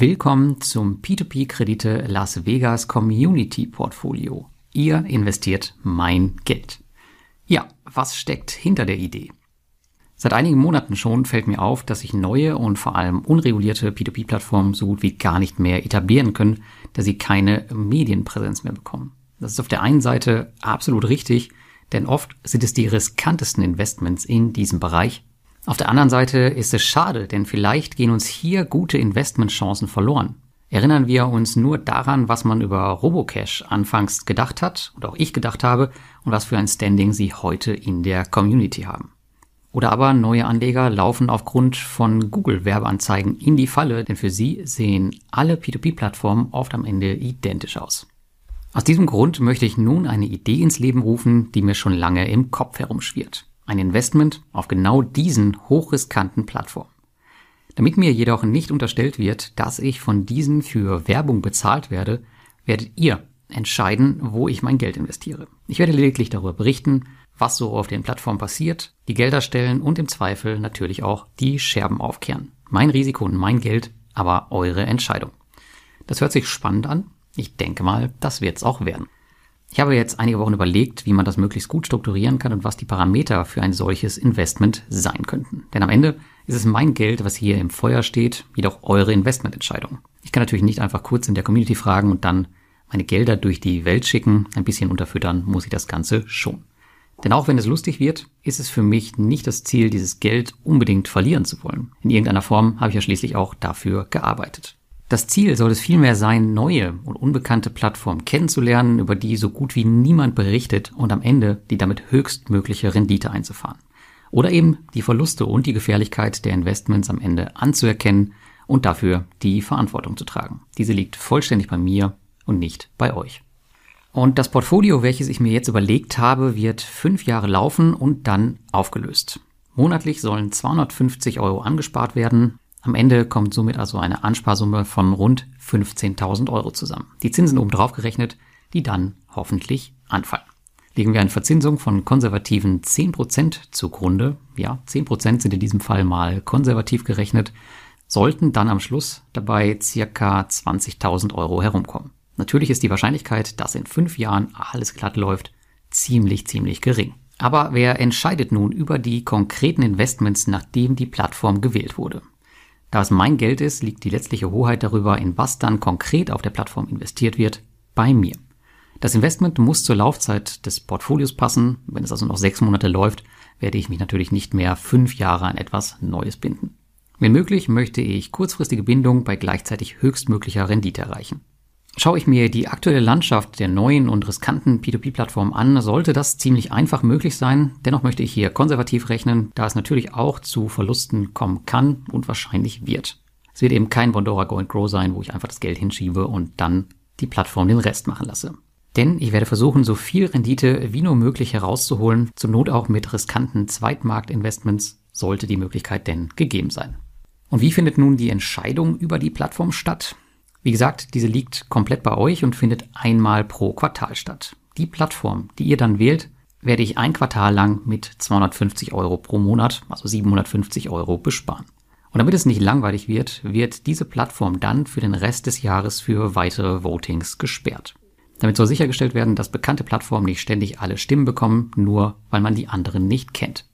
Willkommen zum P2P Kredite Las Vegas Community Portfolio. Ihr investiert mein Geld. Ja, was steckt hinter der Idee? Seit einigen Monaten schon fällt mir auf, dass sich neue und vor allem unregulierte P2P-Plattformen so gut wie gar nicht mehr etablieren können, da sie keine Medienpräsenz mehr bekommen. Das ist auf der einen Seite absolut richtig, denn oft sind es die riskantesten Investments in diesem Bereich, auf der anderen Seite ist es schade, denn vielleicht gehen uns hier gute Investmentchancen verloren. Erinnern wir uns nur daran, was man über Robocash anfangs gedacht hat und auch ich gedacht habe und was für ein Standing sie heute in der Community haben. Oder aber neue Anleger laufen aufgrund von Google Werbeanzeigen in die Falle, denn für sie sehen alle P2P-Plattformen oft am Ende identisch aus. Aus diesem Grund möchte ich nun eine Idee ins Leben rufen, die mir schon lange im Kopf herumschwirrt ein Investment auf genau diesen hochriskanten Plattformen. Damit mir jedoch nicht unterstellt wird, dass ich von diesen für Werbung bezahlt werde, werdet ihr entscheiden, wo ich mein Geld investiere. Ich werde lediglich darüber berichten, was so auf den Plattformen passiert, die Gelder stellen und im Zweifel natürlich auch die Scherben aufkehren. Mein Risiko und mein Geld, aber eure Entscheidung. Das hört sich spannend an. Ich denke mal, das wird's auch werden. Ich habe jetzt einige Wochen überlegt, wie man das möglichst gut strukturieren kann und was die Parameter für ein solches Investment sein könnten. Denn am Ende ist es mein Geld, was hier im Feuer steht, jedoch eure Investmententscheidung. Ich kann natürlich nicht einfach kurz in der Community fragen und dann meine Gelder durch die Welt schicken. Ein bisschen unterfüttern muss ich das Ganze schon. Denn auch wenn es lustig wird, ist es für mich nicht das Ziel, dieses Geld unbedingt verlieren zu wollen. In irgendeiner Form habe ich ja schließlich auch dafür gearbeitet. Das Ziel soll es vielmehr sein, neue und unbekannte Plattformen kennenzulernen, über die so gut wie niemand berichtet und am Ende die damit höchstmögliche Rendite einzufahren. Oder eben die Verluste und die Gefährlichkeit der Investments am Ende anzuerkennen und dafür die Verantwortung zu tragen. Diese liegt vollständig bei mir und nicht bei euch. Und das Portfolio, welches ich mir jetzt überlegt habe, wird fünf Jahre laufen und dann aufgelöst. Monatlich sollen 250 Euro angespart werden. Am Ende kommt somit also eine Ansparsumme von rund 15.000 Euro zusammen. Die Zinsen obendrauf gerechnet, die dann hoffentlich anfallen. Legen wir eine Verzinsung von konservativen 10% zugrunde, ja, 10% sind in diesem Fall mal konservativ gerechnet, sollten dann am Schluss dabei circa 20.000 Euro herumkommen. Natürlich ist die Wahrscheinlichkeit, dass in fünf Jahren alles glatt läuft, ziemlich, ziemlich gering. Aber wer entscheidet nun über die konkreten Investments, nachdem die Plattform gewählt wurde? Da es mein Geld ist, liegt die letztliche Hoheit darüber, in was dann konkret auf der Plattform investiert wird, bei mir. Das Investment muss zur Laufzeit des Portfolios passen. Wenn es also noch sechs Monate läuft, werde ich mich natürlich nicht mehr fünf Jahre an etwas Neues binden. Wenn möglich, möchte ich kurzfristige Bindung bei gleichzeitig höchstmöglicher Rendite erreichen. Schaue ich mir die aktuelle Landschaft der neuen und riskanten P2P-Plattformen an, sollte das ziemlich einfach möglich sein. Dennoch möchte ich hier konservativ rechnen, da es natürlich auch zu Verlusten kommen kann und wahrscheinlich wird. Es wird eben kein Bondora Go and Grow sein, wo ich einfach das Geld hinschiebe und dann die Plattform den Rest machen lasse. Denn ich werde versuchen, so viel Rendite wie nur möglich herauszuholen, zur Not auch mit riskanten Zweitmarktinvestments, sollte die Möglichkeit denn gegeben sein. Und wie findet nun die Entscheidung über die Plattform statt? Wie gesagt, diese liegt komplett bei euch und findet einmal pro Quartal statt. Die Plattform, die ihr dann wählt, werde ich ein Quartal lang mit 250 Euro pro Monat, also 750 Euro besparen. Und damit es nicht langweilig wird, wird diese Plattform dann für den Rest des Jahres für weitere Votings gesperrt. Damit soll sichergestellt werden, dass bekannte Plattformen nicht ständig alle Stimmen bekommen, nur weil man die anderen nicht kennt.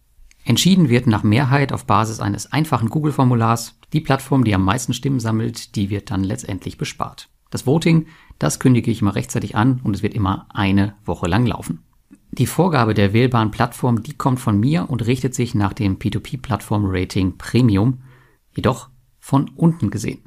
Entschieden wird nach Mehrheit auf Basis eines einfachen Google-Formulars. Die Plattform, die am meisten Stimmen sammelt, die wird dann letztendlich bespart. Das Voting, das kündige ich immer rechtzeitig an und es wird immer eine Woche lang laufen. Die Vorgabe der wählbaren Plattform, die kommt von mir und richtet sich nach dem P2P-Plattform-Rating Premium, jedoch von unten gesehen.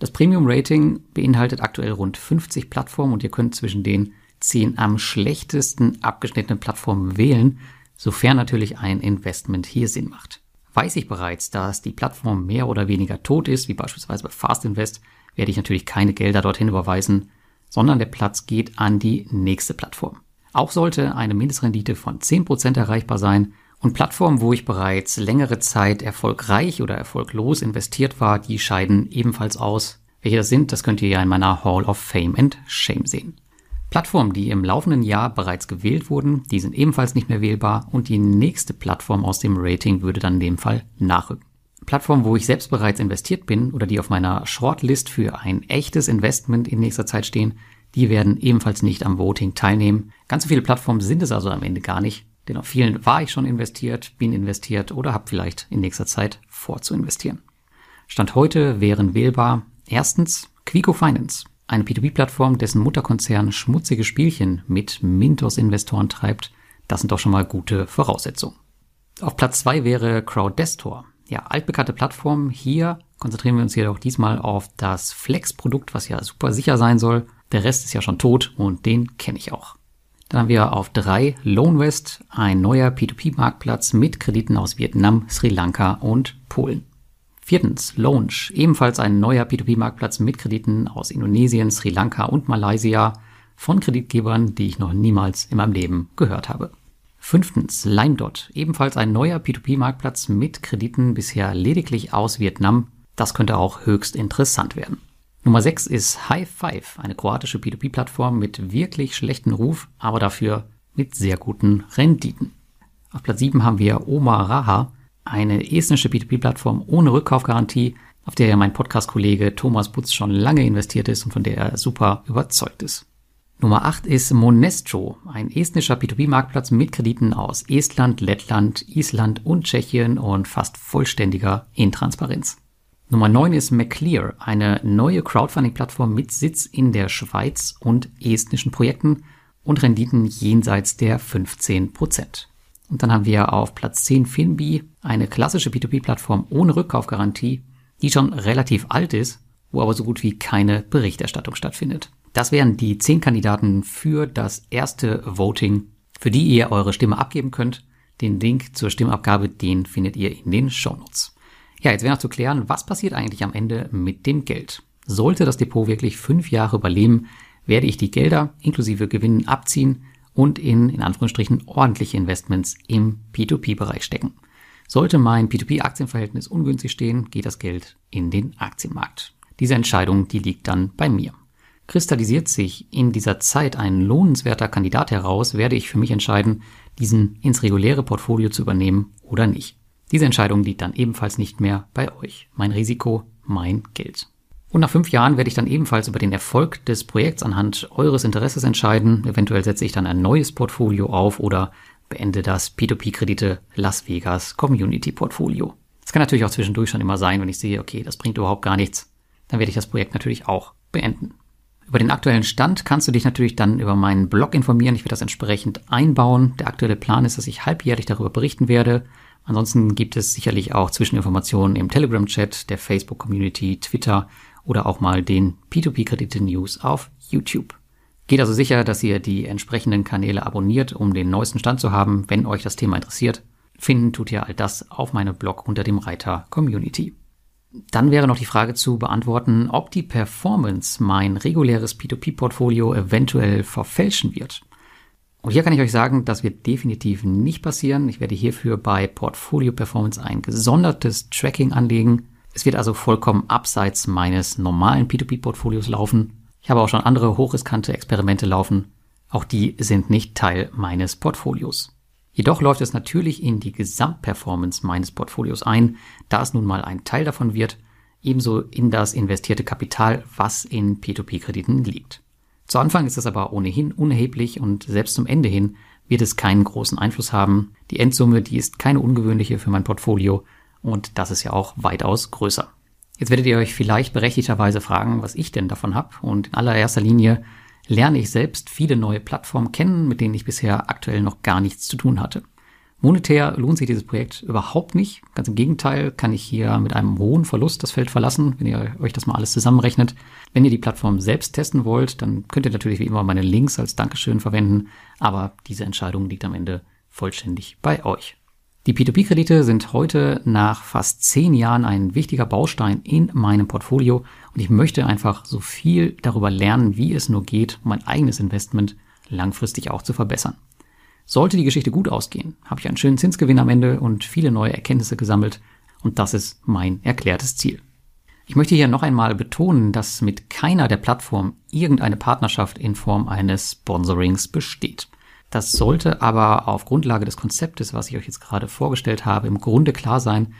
Das Premium-Rating beinhaltet aktuell rund 50 Plattformen und ihr könnt zwischen den 10 am schlechtesten abgeschnittenen Plattformen wählen, sofern natürlich ein Investment hier Sinn macht. Weiß ich bereits, dass die Plattform mehr oder weniger tot ist, wie beispielsweise bei Fast Invest, werde ich natürlich keine Gelder dorthin überweisen, sondern der Platz geht an die nächste Plattform. Auch sollte eine Mindestrendite von 10% erreichbar sein und Plattformen, wo ich bereits längere Zeit erfolgreich oder erfolglos investiert war, die scheiden ebenfalls aus. Welche das sind, das könnt ihr ja in meiner Hall of Fame and Shame sehen. Plattformen, die im laufenden Jahr bereits gewählt wurden, die sind ebenfalls nicht mehr wählbar und die nächste Plattform aus dem Rating würde dann in dem Fall nachrücken. Plattformen, wo ich selbst bereits investiert bin oder die auf meiner Shortlist für ein echtes Investment in nächster Zeit stehen, die werden ebenfalls nicht am Voting teilnehmen. Ganz so viele Plattformen sind es also am Ende gar nicht, denn auf vielen war ich schon investiert, bin investiert oder habe vielleicht in nächster Zeit vor zu investieren. Stand heute wären wählbar erstens Quico Finance, eine P2P-Plattform, dessen Mutterkonzern schmutzige Spielchen mit Mintos-Investoren treibt. Das sind doch schon mal gute Voraussetzungen. Auf Platz zwei wäre CrowdDestor. Ja, altbekannte Plattform. Hier konzentrieren wir uns jedoch diesmal auf das Flex-Produkt, was ja super sicher sein soll. Der Rest ist ja schon tot und den kenne ich auch. Dann haben wir auf drei LoanWest, ein neuer P2P-Marktplatz mit Krediten aus Vietnam, Sri Lanka und Polen. Viertens, Launch, ebenfalls ein neuer P2P-Marktplatz mit Krediten aus Indonesien, Sri Lanka und Malaysia von Kreditgebern, die ich noch niemals in meinem Leben gehört habe. Fünftens, LimeDot, ebenfalls ein neuer P2P-Marktplatz mit Krediten bisher lediglich aus Vietnam. Das könnte auch höchst interessant werden. Nummer 6 ist High Five, eine kroatische P2P-Plattform mit wirklich schlechten Ruf, aber dafür mit sehr guten Renditen. Auf Platz 7 haben wir Oma Raha, eine estnische P2P-Plattform ohne Rückkaufgarantie, auf der ja mein Podcast-Kollege Thomas Butz schon lange investiert ist und von der er super überzeugt ist. Nummer 8 ist Monestro, ein estnischer P2P-Marktplatz mit Krediten aus Estland, Lettland, Island und Tschechien und fast vollständiger Intransparenz. Nummer 9 ist McClear, eine neue Crowdfunding-Plattform mit Sitz in der Schweiz und estnischen Projekten und Renditen jenseits der 15%. Und dann haben wir auf Platz 10 Finbi, eine klassische P2P-Plattform ohne Rückkaufgarantie, die schon relativ alt ist, wo aber so gut wie keine Berichterstattung stattfindet. Das wären die zehn Kandidaten für das erste Voting, für die ihr eure Stimme abgeben könnt. Den Link zur Stimmabgabe, den findet ihr in den Shownotes. Ja, jetzt wäre noch zu klären, was passiert eigentlich am Ende mit dem Geld? Sollte das Depot wirklich fünf Jahre überleben, werde ich die Gelder inklusive Gewinnen abziehen und in, in Anführungsstrichen, ordentliche Investments im P2P-Bereich stecken. Sollte mein P2P-Aktienverhältnis ungünstig stehen, geht das Geld in den Aktienmarkt. Diese Entscheidung, die liegt dann bei mir. Kristallisiert sich in dieser Zeit ein lohnenswerter Kandidat heraus, werde ich für mich entscheiden, diesen ins reguläre Portfolio zu übernehmen oder nicht. Diese Entscheidung liegt dann ebenfalls nicht mehr bei euch. Mein Risiko, mein Geld. Und nach fünf Jahren werde ich dann ebenfalls über den Erfolg des Projekts anhand eures Interesses entscheiden. Eventuell setze ich dann ein neues Portfolio auf oder beende das P2P-Kredite Las Vegas Community Portfolio. Das kann natürlich auch zwischendurch schon immer sein, wenn ich sehe, okay, das bringt überhaupt gar nichts. Dann werde ich das Projekt natürlich auch beenden. Über den aktuellen Stand kannst du dich natürlich dann über meinen Blog informieren. Ich werde das entsprechend einbauen. Der aktuelle Plan ist, dass ich halbjährlich darüber berichten werde. Ansonsten gibt es sicherlich auch Zwischeninformationen im Telegram-Chat, der Facebook-Community, Twitter oder auch mal den P2P-Kredite-News auf YouTube. Geht also sicher, dass ihr die entsprechenden Kanäle abonniert, um den neuesten Stand zu haben, wenn euch das Thema interessiert. Finden tut ihr all das auf meinem Blog unter dem Reiter Community. Dann wäre noch die Frage zu beantworten, ob die Performance mein reguläres P2P-Portfolio eventuell verfälschen wird. Und hier kann ich euch sagen, das wird definitiv nicht passieren. Ich werde hierfür bei Portfolio Performance ein gesondertes Tracking anlegen. Es wird also vollkommen abseits meines normalen P2P-Portfolios laufen. Ich habe auch schon andere hochriskante Experimente laufen. Auch die sind nicht Teil meines Portfolios. Jedoch läuft es natürlich in die Gesamtperformance meines Portfolios ein, da es nun mal ein Teil davon wird, ebenso in das investierte Kapital, was in P2P-Krediten liegt. Zu Anfang ist es aber ohnehin unerheblich und selbst zum Ende hin wird es keinen großen Einfluss haben. Die Endsumme, die ist keine ungewöhnliche für mein Portfolio und das ist ja auch weitaus größer. Jetzt werdet ihr euch vielleicht berechtigterweise fragen, was ich denn davon habe und in allererster Linie lerne ich selbst viele neue Plattformen kennen, mit denen ich bisher aktuell noch gar nichts zu tun hatte. Monetär lohnt sich dieses Projekt überhaupt nicht. Ganz im Gegenteil kann ich hier mit einem hohen Verlust das Feld verlassen, wenn ihr euch das mal alles zusammenrechnet. Wenn ihr die Plattform selbst testen wollt, dann könnt ihr natürlich wie immer meine Links als Dankeschön verwenden, aber diese Entscheidung liegt am Ende vollständig bei euch. Die P2P-Kredite sind heute nach fast zehn Jahren ein wichtiger Baustein in meinem Portfolio und ich möchte einfach so viel darüber lernen, wie es nur geht, um mein eigenes Investment langfristig auch zu verbessern. Sollte die Geschichte gut ausgehen, habe ich einen schönen Zinsgewinn am Ende und viele neue Erkenntnisse gesammelt und das ist mein erklärtes Ziel. Ich möchte hier noch einmal betonen, dass mit keiner der Plattformen irgendeine Partnerschaft in Form eines Sponsorings besteht. Das sollte aber auf Grundlage des Konzeptes, was ich euch jetzt gerade vorgestellt habe, im Grunde klar sein,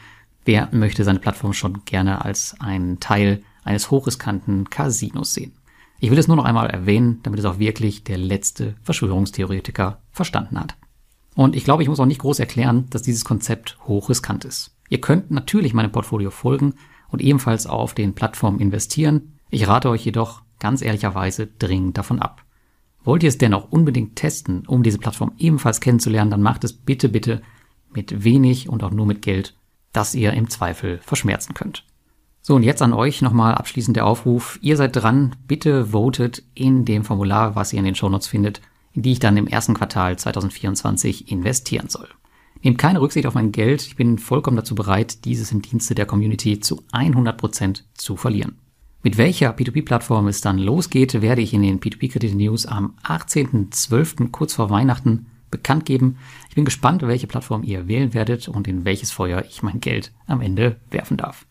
Wer möchte seine Plattform schon gerne als einen Teil eines hochriskanten Casinos sehen? Ich will es nur noch einmal erwähnen, damit es auch wirklich der letzte Verschwörungstheoretiker verstanden hat. Und ich glaube, ich muss auch nicht groß erklären, dass dieses Konzept hochriskant ist. Ihr könnt natürlich meinem Portfolio folgen und ebenfalls auf den Plattformen investieren. Ich rate euch jedoch ganz ehrlicherweise dringend davon ab. Wollt ihr es dennoch unbedingt testen, um diese Plattform ebenfalls kennenzulernen, dann macht es bitte, bitte mit wenig und auch nur mit Geld, das ihr im Zweifel verschmerzen könnt. So, und jetzt an euch nochmal abschließend der Aufruf. Ihr seid dran, bitte votet in dem Formular, was ihr in den Shownotes findet, in die ich dann im ersten Quartal 2024 investieren soll. Nehmt keine Rücksicht auf mein Geld, ich bin vollkommen dazu bereit, dieses im Dienste der Community zu 100% zu verlieren. Mit welcher P2P-Plattform es dann losgeht, werde ich in den P2P-Kredit-News am 18.12. kurz vor Weihnachten bekannt geben. Ich bin gespannt, welche Plattform ihr wählen werdet und in welches Feuer ich mein Geld am Ende werfen darf.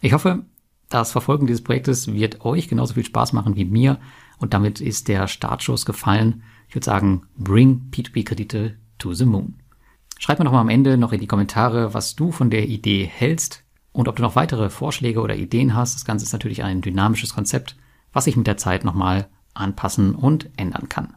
Ich hoffe, das Verfolgen dieses Projektes wird euch genauso viel Spaß machen wie mir und damit ist der Startschuss gefallen. Ich würde sagen, bring P2P-Kredite to the moon. Schreib mir doch mal am Ende noch in die Kommentare, was du von der Idee hältst und ob du noch weitere Vorschläge oder Ideen hast. Das Ganze ist natürlich ein dynamisches Konzept, was sich mit der Zeit nochmal anpassen und ändern kann.